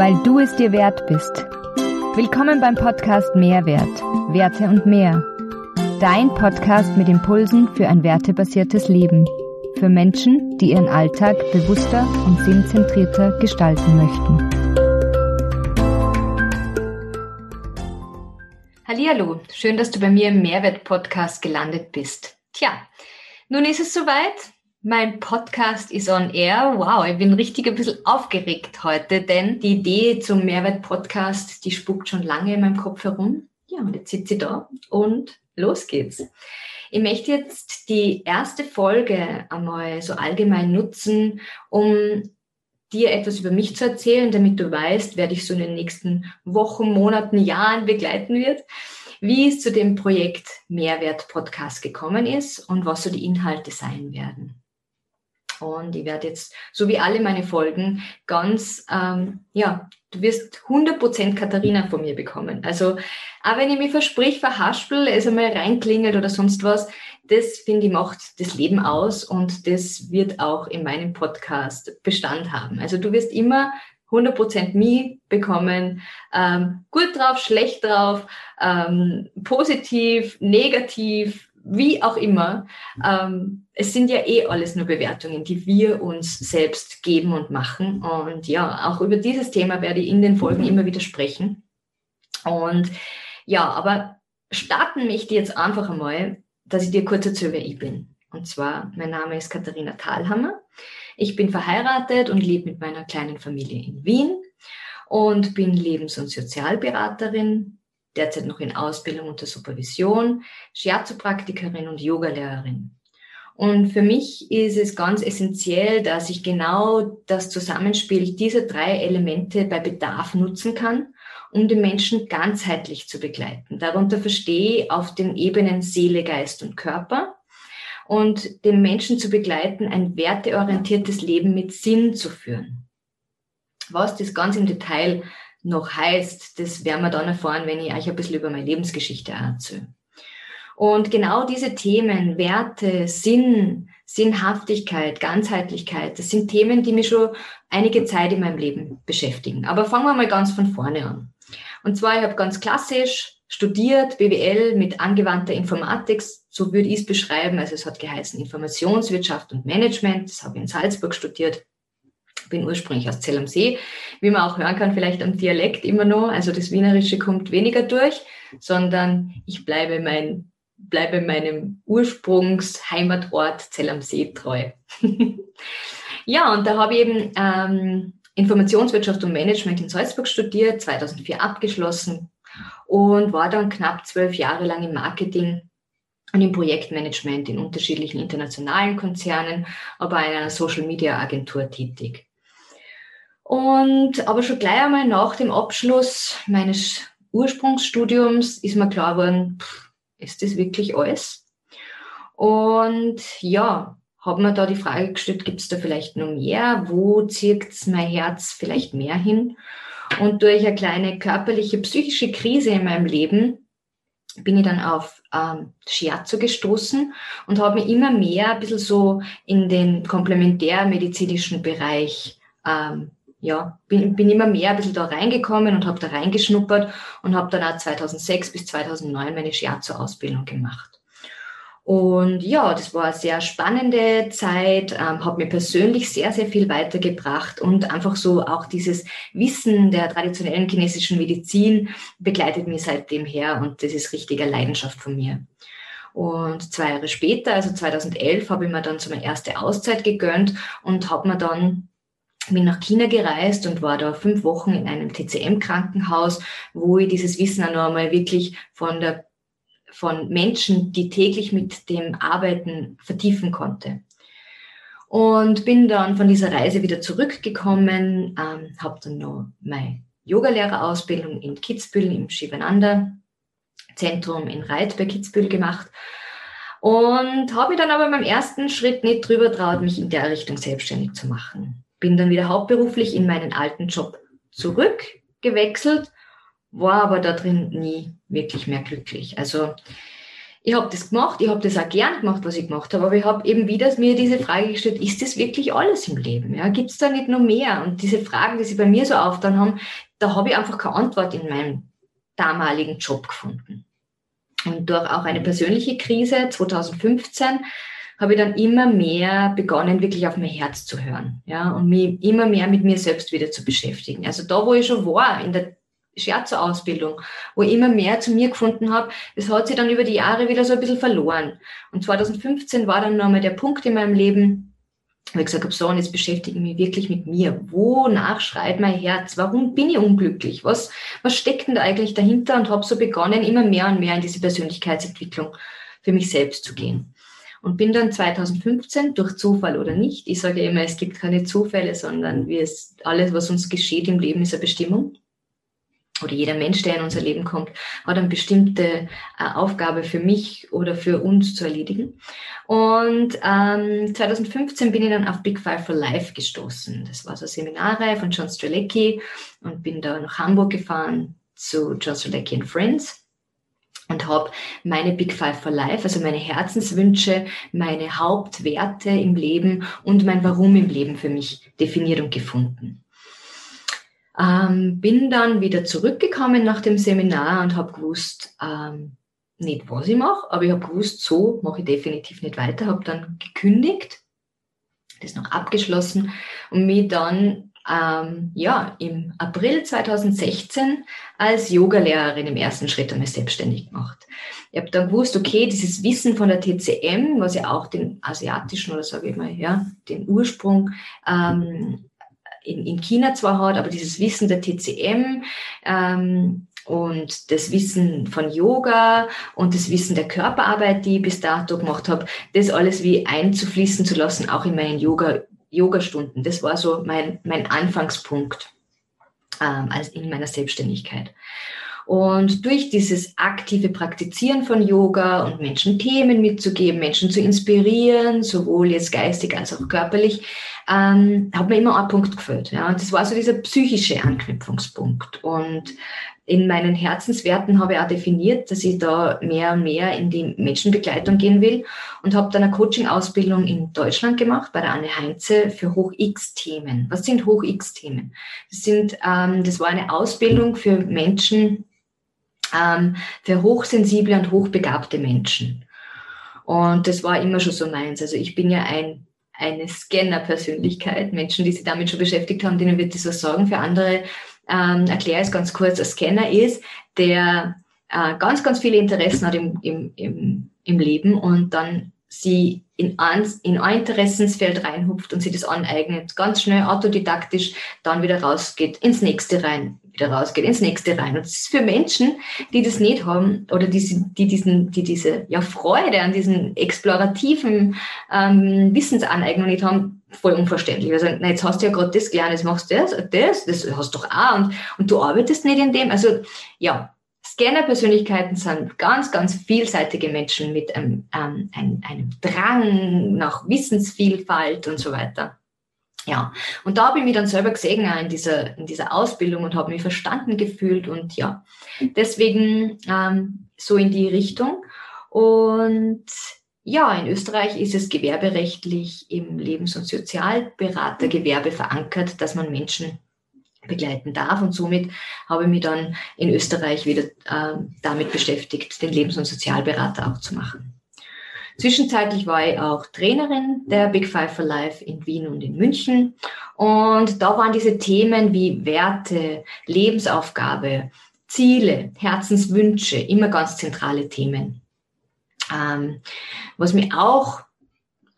weil du es dir wert bist. Willkommen beim Podcast Mehrwert, Werte und mehr. Dein Podcast mit Impulsen für ein wertebasiertes Leben. Für Menschen, die ihren Alltag bewusster und sinnzentrierter gestalten möchten. Hallihallo, schön, dass du bei mir im Mehrwert-Podcast gelandet bist. Tja, nun ist es soweit. Mein Podcast ist on air. Wow, ich bin richtig ein bisschen aufgeregt heute, denn die Idee zum Mehrwert-Podcast, die spukt schon lange in meinem Kopf herum. Ja, und jetzt sitzt sie da und los geht's. Ich möchte jetzt die erste Folge einmal so allgemein nutzen, um dir etwas über mich zu erzählen, damit du weißt, wer dich so in den nächsten Wochen, Monaten, Jahren begleiten wird, wie es zu dem Projekt Mehrwert Podcast gekommen ist und was so die Inhalte sein werden. Und ich werde jetzt, so wie alle meine Folgen, ganz, ähm, ja, du wirst 100% Katharina von mir bekommen. Also, auch wenn ich mir versprich, verhaspel, es einmal reinklingelt oder sonst was, das finde ich macht das Leben aus und das wird auch in meinem Podcast Bestand haben. Also du wirst immer 100% Me bekommen, ähm, gut drauf, schlecht drauf, ähm, positiv, negativ, wie auch immer, ähm, es sind ja eh alles nur Bewertungen, die wir uns selbst geben und machen. Und ja, auch über dieses Thema werde ich in den Folgen immer wieder sprechen. Und ja, aber starten möchte ich jetzt einfach einmal, dass ich dir kurz erzähle, wer ich bin. Und zwar, mein Name ist Katharina Thalhammer. Ich bin verheiratet und lebe mit meiner kleinen Familie in Wien und bin Lebens- und Sozialberaterin, derzeit noch in Ausbildung unter Supervision, Shiatsu-Praktikerin und Yogalehrerin. Und für mich ist es ganz essentiell, dass ich genau das Zusammenspiel dieser drei Elemente bei Bedarf nutzen kann, um den Menschen ganzheitlich zu begleiten. Darunter verstehe ich auf den Ebenen Seele, Geist und Körper und den Menschen zu begleiten, ein werteorientiertes Leben mit Sinn zu führen. Was das ganz im Detail noch heißt, das werden wir dann erfahren, wenn ich euch ein bisschen über meine Lebensgeschichte erzähle. Und genau diese Themen, Werte, Sinn, Sinnhaftigkeit, Ganzheitlichkeit, das sind Themen, die mich schon einige Zeit in meinem Leben beschäftigen. Aber fangen wir mal ganz von vorne an. Und zwar, ich habe ganz klassisch studiert, BWL mit angewandter Informatik, so würde ich es beschreiben. Also es hat geheißen Informationswirtschaft und Management, das habe ich in Salzburg studiert bin ursprünglich aus Zell am See, wie man auch hören kann, vielleicht am Dialekt immer noch. Also das Wienerische kommt weniger durch, sondern ich bleibe mein, bleibe meinem Ursprungsheimatort Zell am See treu. ja, und da habe ich eben ähm, Informationswirtschaft und Management in Salzburg studiert, 2004 abgeschlossen und war dann knapp zwölf Jahre lang im Marketing und im Projektmanagement in unterschiedlichen internationalen Konzernen, aber in einer Social Media Agentur tätig. Und aber schon gleich einmal nach dem Abschluss meines Ursprungsstudiums ist mir klar geworden, ist das wirklich alles? Und ja, habe mir da die Frage gestellt, gibt es da vielleicht noch mehr? Wo zieht mein Herz vielleicht mehr hin? Und durch eine kleine körperliche, psychische Krise in meinem Leben bin ich dann auf ähm, Shiatsu gestoßen und habe mich immer mehr ein bisschen so in den komplementärmedizinischen Bereich ähm, ja, bin, bin immer mehr ein bisschen da reingekommen und habe da reingeschnuppert und habe dann auch 2006 bis 2009 meine Shiatsu-Ausbildung gemacht. Und ja, das war eine sehr spannende Zeit, ähm, hat mir persönlich sehr, sehr viel weitergebracht und einfach so auch dieses Wissen der traditionellen chinesischen Medizin begleitet mich seitdem her und das ist richtiger Leidenschaft von mir. Und zwei Jahre später, also 2011, habe ich mir dann so meine erste Auszeit gegönnt und habe mir dann bin nach China gereist und war da fünf Wochen in einem TCM-Krankenhaus, wo ich dieses Wissen auch noch einmal wirklich von der von Menschen, die täglich mit dem Arbeiten vertiefen konnte. Und bin dann von dieser Reise wieder zurückgekommen, ähm, habe dann noch meine Yogalehrerausbildung in Kitzbühel im Shivananda Zentrum in Reit bei Kitzbühel gemacht und habe mich dann aber beim ersten Schritt nicht drüber traut, mich in der Richtung selbstständig zu machen bin dann wieder hauptberuflich in meinen alten Job zurückgewechselt, war aber da drin nie wirklich mehr glücklich. Also ich habe das gemacht, ich habe das auch gern gemacht, was ich gemacht habe, aber ich habe eben wieder mir diese Frage gestellt, ist das wirklich alles im Leben? Ja? Gibt es da nicht noch mehr? Und diese Fragen, die sie bei mir so aufgetan haben, da habe ich einfach keine Antwort in meinem damaligen Job gefunden. Und durch auch eine persönliche Krise 2015 habe ich dann immer mehr begonnen, wirklich auf mein Herz zu hören, ja, und mich immer mehr mit mir selbst wieder zu beschäftigen. Also da, wo ich schon war, in der Scherzo-Ausbildung, wo ich immer mehr zu mir gefunden habe, das hat sich dann über die Jahre wieder so ein bisschen verloren. Und 2015 war dann nochmal der Punkt in meinem Leben, wo ich gesagt habe, so, und jetzt beschäftige ich mich wirklich mit mir. Wonach schreit mein Herz? Warum bin ich unglücklich? Was, was steckt denn da eigentlich dahinter? Und habe so begonnen, immer mehr und mehr in diese Persönlichkeitsentwicklung für mich selbst zu gehen. Und bin dann 2015 durch Zufall oder nicht, ich sage immer, es gibt keine Zufälle, sondern wie es, alles, was uns geschieht im Leben, ist eine Bestimmung. Oder jeder Mensch, der in unser Leben kommt, hat eine bestimmte äh, Aufgabe für mich oder für uns zu erledigen. Und ähm, 2015 bin ich dann auf Big Five for Life gestoßen. Das war so eine Seminarreihe von John Strelecki und bin da nach Hamburg gefahren zu John Strelecki and Friends und habe meine Big Five for Life, also meine Herzenswünsche, meine Hauptwerte im Leben und mein Warum im Leben für mich definiert und gefunden. Ähm, bin dann wieder zurückgekommen nach dem Seminar und habe gewusst, ähm, nicht was ich mache, aber ich habe gewusst, so mache ich definitiv nicht weiter, habe dann gekündigt, das noch abgeschlossen und mich dann ähm, ja, im April 2016 als Yogalehrerin im ersten Schritt einmal selbstständig gemacht. Ich habe dann gewusst, okay, dieses Wissen von der TCM, was ja auch den asiatischen oder sage ich mal, ja, den Ursprung ähm, in, in China zwar hat, aber dieses Wissen der TCM ähm, und das Wissen von Yoga und das Wissen der Körperarbeit, die ich bis dato gemacht habe, das alles wie einzufließen zu lassen, auch in meinen Yoga Yogastunden. Das war so mein, mein Anfangspunkt ähm, als in meiner Selbstständigkeit. Und durch dieses aktive Praktizieren von Yoga und Menschen Themen mitzugeben, Menschen zu inspirieren, sowohl jetzt geistig als auch körperlich, ähm, hat mir immer einen Punkt gefällt. Ja. Und das war so dieser psychische Anknüpfungspunkt. Und in meinen Herzenswerten habe ich auch definiert, dass ich da mehr und mehr in die Menschenbegleitung gehen will und habe dann eine Coaching-Ausbildung in Deutschland gemacht bei der Anne Heinze für Hoch-X-Themen. Was sind Hoch-X-Themen? Das, sind, ähm, das war eine Ausbildung für Menschen, ähm, für hochsensible und hochbegabte Menschen. Und das war immer schon so meins. Also ich bin ja ein eine Scanner-Persönlichkeit. Menschen, die sich damit schon beschäftigt haben, denen wird das was sagen. Für andere ähm, erkläre es ganz kurz, ein Scanner ist, der äh, ganz, ganz viele Interessen hat im, im, im, im Leben und dann sie in ein, in ein Interessensfeld reinhupft und sie das aneignet, ganz schnell autodidaktisch dann wieder rausgeht, ins nächste rein, wieder rausgeht, ins nächste rein. Und das ist für Menschen, die das nicht haben oder die, die, diesen, die diese ja, Freude an diesen explorativen ähm, Wissensaneignung nicht haben, voll unverständlich. Also, na, jetzt hast du ja gerade das gelernt, jetzt machst du das, das, das hast du doch auch und, und du arbeitest nicht in dem. Also ja, Scanner-Persönlichkeiten sind ganz, ganz vielseitige Menschen mit einem, ähm, einem, einem Drang nach Wissensvielfalt und so weiter. Ja, und da habe ich mich dann selber gesehen in dieser, in dieser Ausbildung und habe mich verstanden gefühlt und ja, deswegen ähm, so in die Richtung. Und ja, in Österreich ist es gewerberechtlich im Lebens- und Sozialberatergewerbe verankert, dass man Menschen begleiten darf. Und somit habe ich mich dann in Österreich wieder äh, damit beschäftigt, den Lebens- und Sozialberater auch zu machen. Zwischenzeitlich war ich auch Trainerin der Big Five for Life in Wien und in München. Und da waren diese Themen wie Werte, Lebensaufgabe, Ziele, Herzenswünsche immer ganz zentrale Themen. Ähm, was mir auch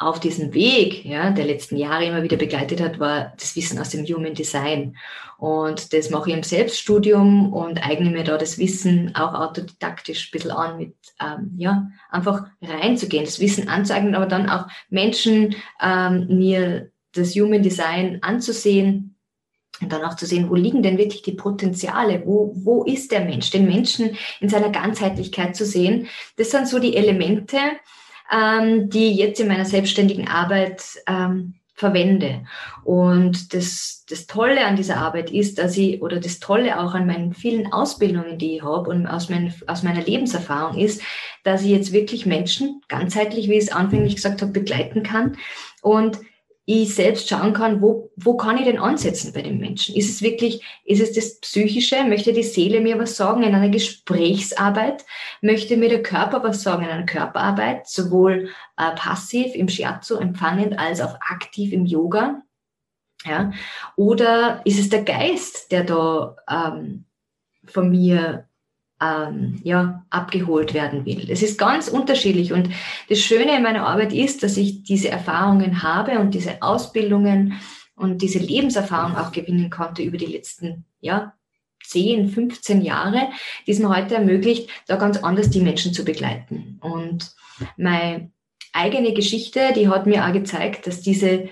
auf diesem Weg ja, der letzten Jahre immer wieder begleitet hat, war das Wissen aus dem Human Design. Und das mache ich im Selbststudium und eigne mir da das Wissen auch autodidaktisch ein bisschen an, mit ähm, ja, einfach reinzugehen, das Wissen anzueignen, aber dann auch Menschen ähm, mir das Human Design anzusehen und dann auch zu sehen, wo liegen denn wirklich die Potenziale, wo, wo ist der Mensch, den Menschen in seiner Ganzheitlichkeit zu sehen. Das sind so die Elemente, ähm, die jetzt in meiner selbstständigen Arbeit ähm, verwende. Und das, das Tolle an dieser Arbeit ist, dass ich, oder das Tolle auch an meinen vielen Ausbildungen, die ich habe und aus, mein, aus meiner Lebenserfahrung ist, dass ich jetzt wirklich Menschen ganzheitlich, wie ich es anfänglich gesagt habe, begleiten kann und ich selbst schauen kann, wo, wo kann ich denn ansetzen bei den Menschen? Ist es wirklich, ist es das Psychische? Möchte die Seele mir was sagen in einer Gesprächsarbeit? Möchte mir der Körper was sagen in einer Körperarbeit? Sowohl äh, passiv im Shiatsu empfangend als auch aktiv im Yoga? Ja? Oder ist es der Geist, der da ähm, von mir ähm, ja, abgeholt werden will. Es ist ganz unterschiedlich und das Schöne in meiner Arbeit ist, dass ich diese Erfahrungen habe und diese Ausbildungen und diese Lebenserfahrung auch gewinnen konnte über die letzten ja, 10, 15 Jahre, die es mir heute ermöglicht, da ganz anders die Menschen zu begleiten. Und meine eigene Geschichte, die hat mir auch gezeigt, dass diese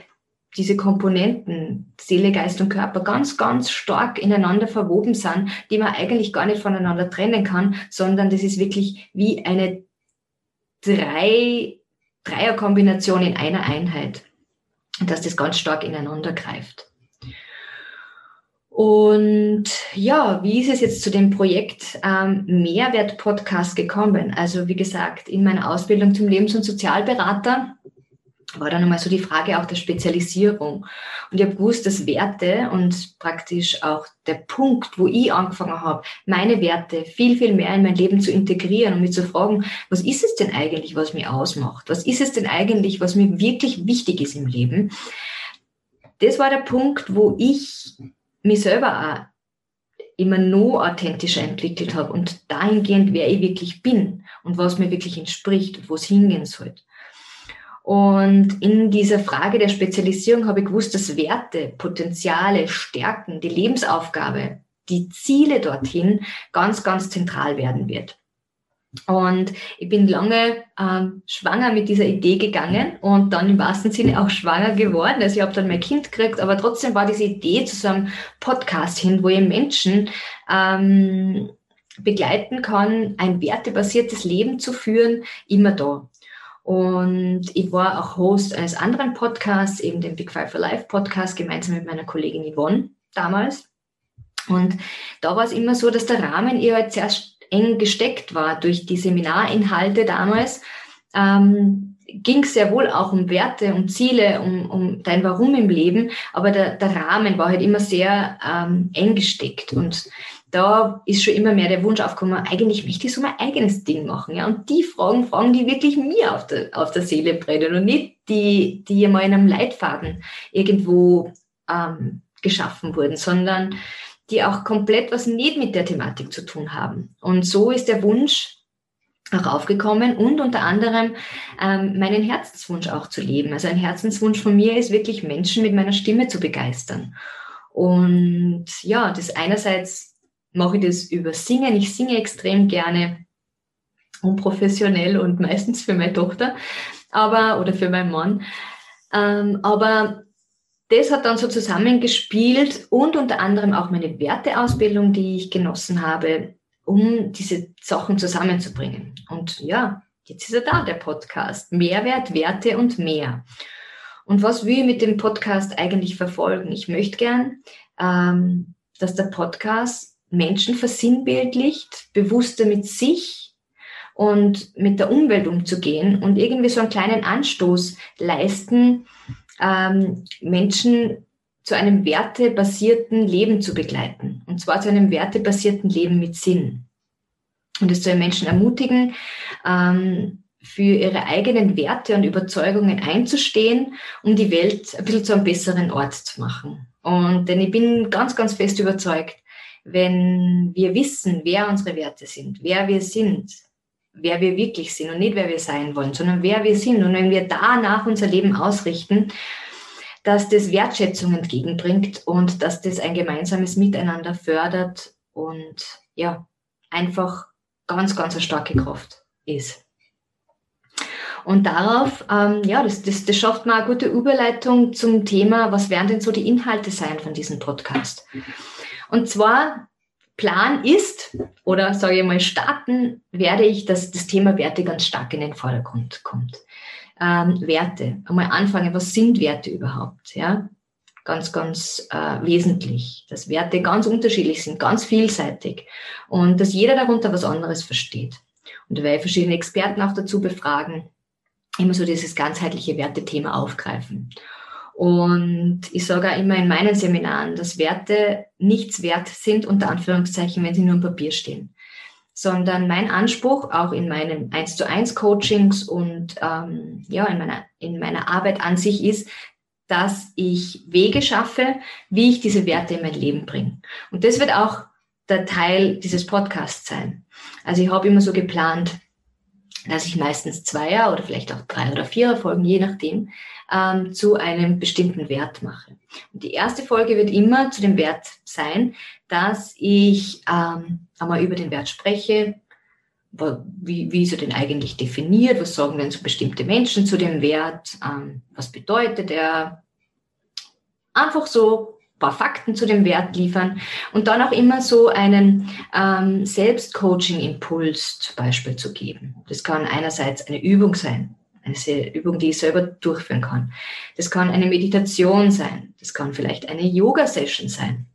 diese Komponenten, Seele, Geist und Körper, ganz, ganz stark ineinander verwoben sind, die man eigentlich gar nicht voneinander trennen kann, sondern das ist wirklich wie eine drei, Dreierkombination in einer Einheit. Dass das ganz stark ineinander greift. Und ja, wie ist es jetzt zu dem Projekt ähm, Mehrwert-Podcast gekommen? Also wie gesagt, in meiner Ausbildung zum Lebens- und Sozialberater war dann einmal so die Frage auch der Spezialisierung. Und ich habe gewusst, dass Werte und praktisch auch der Punkt, wo ich angefangen habe, meine Werte viel, viel mehr in mein Leben zu integrieren und mich zu fragen, was ist es denn eigentlich, was mich ausmacht? Was ist es denn eigentlich, was mir wirklich wichtig ist im Leben? Das war der Punkt, wo ich mich selber auch immer noch authentischer entwickelt habe und dahingehend, wer ich wirklich bin und was mir wirklich entspricht und wo es hingehen soll. Und in dieser Frage der Spezialisierung habe ich gewusst, dass Werte, Potenziale, Stärken, die Lebensaufgabe, die Ziele dorthin ganz, ganz zentral werden wird. Und ich bin lange ähm, schwanger mit dieser Idee gegangen und dann im wahrsten Sinne auch schwanger geworden. Also ich habe dann mein Kind gekriegt, aber trotzdem war diese Idee zu so einem Podcast hin, wo ich Menschen ähm, begleiten kann, ein wertebasiertes Leben zu führen, immer da. Und ich war auch Host eines anderen Podcasts, eben dem Big Five for Life Podcast, gemeinsam mit meiner Kollegin Yvonne damals. Und da war es immer so, dass der Rahmen ihr halt sehr eng gesteckt war durch die Seminarinhalte damals. Ähm, ging es sehr wohl auch um Werte, um Ziele, um, um dein Warum im Leben, aber der, der Rahmen war halt immer sehr ähm, eng gesteckt. Und da ist schon immer mehr der Wunsch aufgekommen, eigentlich möchte ich so mein eigenes Ding machen. Ja? Und die Fragen, Fragen, die wirklich mir auf der, auf der Seele brennen und nicht die, die mal in einem Leitfaden irgendwo ähm, geschaffen wurden, sondern die auch komplett was nicht mit der Thematik zu tun haben. Und so ist der Wunsch auch aufgekommen und unter anderem ähm, meinen Herzenswunsch auch zu leben. Also ein Herzenswunsch von mir ist wirklich Menschen mit meiner Stimme zu begeistern. Und ja, das einerseits mache ich das über Singen. Ich singe extrem gerne, unprofessionell und meistens für meine Tochter, aber oder für meinen Mann. Ähm, aber das hat dann so zusammengespielt und unter anderem auch meine Werteausbildung, die ich genossen habe, um diese Sachen zusammenzubringen. Und ja, jetzt ist er da, der Podcast. Mehrwert, Werte und mehr. Und was will ich mit dem Podcast eigentlich verfolgen? Ich möchte gern, ähm, dass der Podcast Menschen versinnbildlicht, bewusster mit sich und mit der Umwelt umzugehen und irgendwie so einen kleinen Anstoß leisten, ähm, Menschen zu einem wertebasierten Leben zu begleiten. Und zwar zu einem wertebasierten Leben mit Sinn. Und es soll Menschen ermutigen, ähm, für ihre eigenen Werte und Überzeugungen einzustehen, um die Welt ein bisschen zu einem besseren Ort zu machen. Und denn ich bin ganz, ganz fest überzeugt, wenn wir wissen, wer unsere Werte sind, wer wir sind, wer wir wirklich sind und nicht wer wir sein wollen, sondern wer wir sind. Und wenn wir danach unser Leben ausrichten, dass das Wertschätzung entgegenbringt und dass das ein gemeinsames Miteinander fördert und ja, einfach ganz, ganz eine starke Kraft ist. Und darauf, ähm, ja, das, das, das schafft mal eine gute Überleitung zum Thema, was werden denn so die Inhalte sein von diesem Podcast? Und zwar Plan ist, oder sage ich mal starten, werde ich, dass das Thema Werte ganz stark in den Vordergrund kommt. Ähm, Werte, einmal anfangen, was sind Werte überhaupt? Ja? Ganz, ganz äh, wesentlich, dass Werte ganz unterschiedlich sind, ganz vielseitig und dass jeder darunter was anderes versteht. Und da werde ich verschiedene Experten auch dazu befragen, immer so dieses ganzheitliche Wertethema aufgreifen. Und ich sage auch immer in meinen Seminaren, dass Werte nichts wert sind, unter Anführungszeichen, wenn sie nur im Papier stehen. Sondern mein Anspruch, auch in meinen 1 zu 1 Coachings und ähm, ja, in meiner, in meiner Arbeit an sich ist, dass ich Wege schaffe, wie ich diese Werte in mein Leben bringe. Und das wird auch der Teil dieses Podcasts sein. Also ich habe immer so geplant, dass ich meistens Zweier oder vielleicht auch drei oder vierer Folgen, je nachdem, ähm, zu einem bestimmten Wert mache. Und die erste Folge wird immer zu dem Wert sein, dass ich ähm, einmal über den Wert spreche, wie, wie ist er denn eigentlich definiert, was sagen denn so bestimmte Menschen zu dem Wert, ähm, was bedeutet er. Einfach so paar Fakten zu dem Wert liefern und dann auch immer so einen ähm, Selbstcoaching-Impuls zum Beispiel zu geben. Das kann einerseits eine Übung sein, eine Übung, die ich selber durchführen kann. Das kann eine Meditation sein. Das kann vielleicht eine Yoga-Session sein.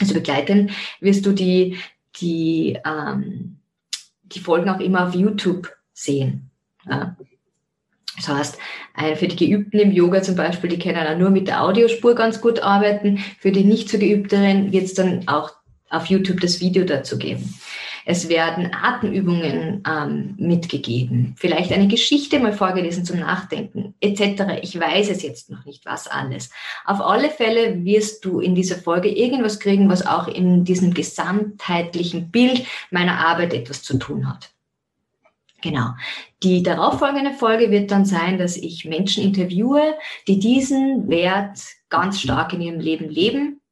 Also begleiten wirst du die, die, ähm, die Folgen auch immer auf YouTube sehen. Ja. Das heißt, für die Geübten im Yoga zum Beispiel, die können auch nur mit der Audiospur ganz gut arbeiten. Für die nicht so Geübteren wird es dann auch auf YouTube das Video dazu geben. Es werden Atemübungen ähm, mitgegeben, vielleicht eine Geschichte mal vorgelesen zum Nachdenken, etc. Ich weiß es jetzt noch nicht, was alles. Auf alle Fälle wirst du in dieser Folge irgendwas kriegen, was auch in diesem gesamtheitlichen Bild meiner Arbeit etwas zu tun hat. Genau. Die darauffolgende Folge wird dann sein, dass ich Menschen interviewe, die diesen Wert ganz stark in ihrem Leben leben.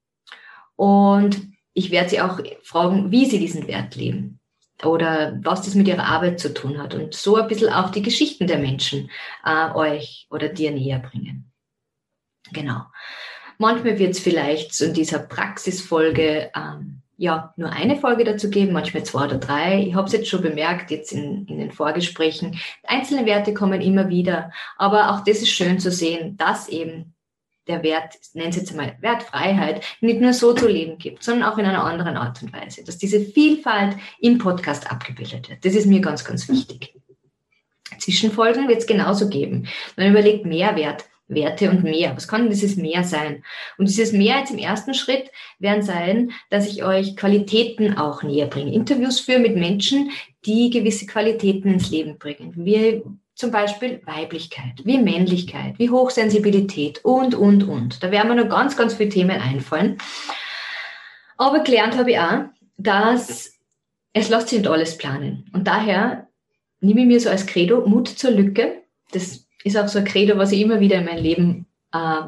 Und ich werde sie auch fragen, wie sie diesen Wert leben oder was das mit ihrer Arbeit zu tun hat und so ein bisschen auch die Geschichten der Menschen äh, euch oder dir näher bringen. Genau. Manchmal wird es vielleicht so in dieser Praxisfolge ähm, ja, nur eine Folge dazu geben, manchmal zwei oder drei. Ich habe es jetzt schon bemerkt, jetzt in, in den Vorgesprächen. Einzelne Werte kommen immer wieder, aber auch das ist schön zu sehen, dass eben der Wert, nennen Sie jetzt einmal Wertfreiheit, nicht nur so zu leben gibt, sondern auch in einer anderen Art und Weise, dass diese Vielfalt im Podcast abgebildet wird. Das ist mir ganz, ganz wichtig. Zwischenfolgen wird es genauso geben. Man überlegt Mehrwert. Werte und mehr. Was kann dieses Mehr sein? Und dieses Mehr jetzt im ersten Schritt werden sein, dass ich euch Qualitäten auch näher bringe. Interviews führe mit Menschen, die gewisse Qualitäten ins Leben bringen. Wie zum Beispiel Weiblichkeit, wie Männlichkeit, wie Hochsensibilität und, und, und. Da werden mir noch ganz, ganz viele Themen einfallen. Aber gelernt habe ich auch, dass es lässt sich nicht alles planen. Und daher nehme ich mir so als Credo Mut zur Lücke. Das ist auch so ein Credo, was ich immer wieder in mein Leben äh,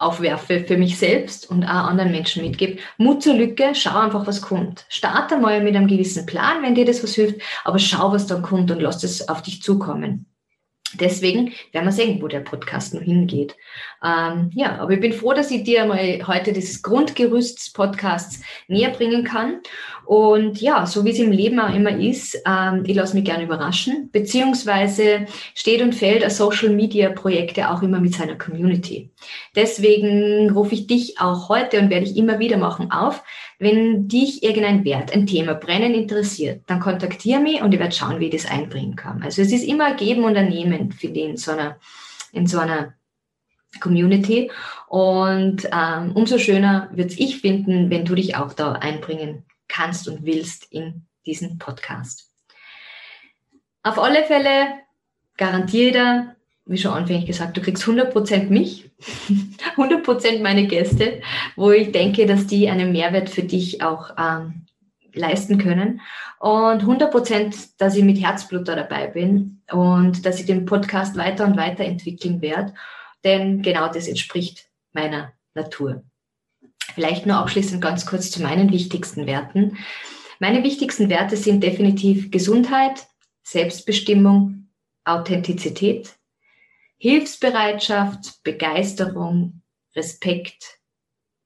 aufwerfe für mich selbst und auch anderen Menschen mitgebe. Mut zur Lücke, schau einfach, was kommt. Starte mal mit einem gewissen Plan, wenn dir das was hilft, aber schau, was dann kommt und lass es auf dich zukommen. Deswegen werden wir sehen, wo der Podcast noch hingeht. Ähm, ja, aber ich bin froh, dass ich dir mal heute dieses Grundgerüst des Podcasts näher bringen kann. Und ja, so wie es im Leben auch immer ist, ähm, ich lasse mich gerne überraschen, beziehungsweise steht und fällt ein Social Media Projekt ja auch immer mit seiner Community. Deswegen rufe ich dich auch heute und werde ich immer wieder machen auf, wenn dich irgendein Wert, ein Thema brennend interessiert, dann kontaktiere mich und ich werde schauen, wie ich das einbringen kann. Also es ist immer Geben und Ernehmen, finde ich, in so einer, in so einer Community. Und ähm, umso schöner wird es ich finden, wenn du dich auch da einbringen kannst und willst in diesen Podcast. Auf alle Fälle garantiere dir, wie schon anfänglich gesagt, du kriegst 100% mich, 100% meine Gäste, wo ich denke, dass die einen Mehrwert für dich auch ähm, leisten können. Und 100%, dass ich mit Herzblut da dabei bin und dass ich den Podcast weiter und weiter entwickeln werde, denn genau das entspricht meiner Natur. Vielleicht nur abschließend ganz kurz zu meinen wichtigsten Werten. Meine wichtigsten Werte sind definitiv Gesundheit, Selbstbestimmung, Authentizität, Hilfsbereitschaft, Begeisterung, Respekt,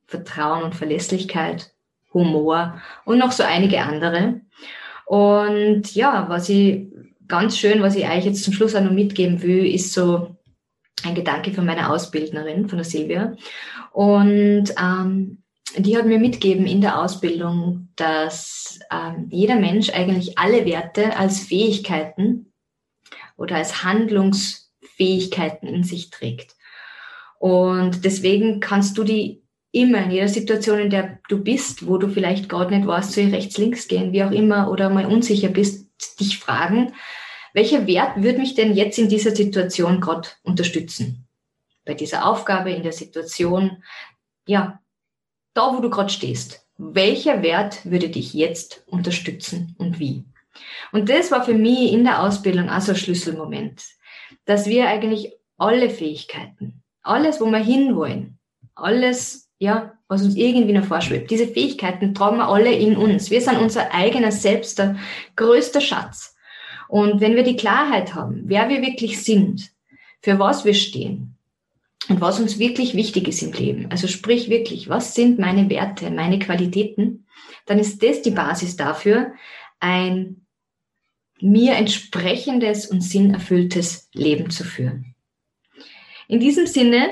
Vertrauen und Verlässlichkeit Humor und noch so einige andere. Und ja, was ich ganz schön, was ich euch jetzt zum Schluss auch noch mitgeben will, ist so ein Gedanke von meiner Ausbildnerin, von der Silvia. Und ähm, die hat mir mitgegeben in der Ausbildung, dass ähm, jeder Mensch eigentlich alle Werte als Fähigkeiten oder als Handlungsfähigkeiten in sich trägt. Und deswegen kannst du die immer in jeder Situation, in der du bist, wo du vielleicht gerade nicht weißt, ich rechts, links gehen, wie auch immer, oder mal unsicher bist, dich fragen, welcher Wert würde mich denn jetzt in dieser Situation gerade unterstützen? Bei dieser Aufgabe, in der Situation, ja, da wo du gerade stehst. Welcher Wert würde dich jetzt unterstützen und wie? Und das war für mich in der Ausbildung also ein Schlüsselmoment, dass wir eigentlich alle Fähigkeiten, alles, wo wir hinwollen, alles, ja, was uns irgendwie noch vorschwebt, diese Fähigkeiten tragen wir alle in uns. Wir sind unser eigener Selbst, der größte Schatz. Und wenn wir die Klarheit haben, wer wir wirklich sind, für was wir stehen und was uns wirklich wichtig ist im Leben, also sprich wirklich, was sind meine Werte, meine Qualitäten, dann ist das die Basis dafür, ein mir entsprechendes und sinnerfülltes Leben zu führen. In diesem Sinne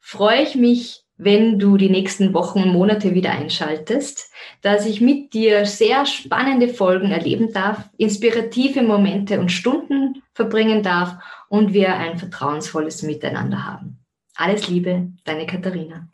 freue ich mich, wenn du die nächsten Wochen und Monate wieder einschaltest, dass ich mit dir sehr spannende Folgen erleben darf, inspirative Momente und Stunden verbringen darf und wir ein vertrauensvolles Miteinander haben. Alles Liebe, deine Katharina.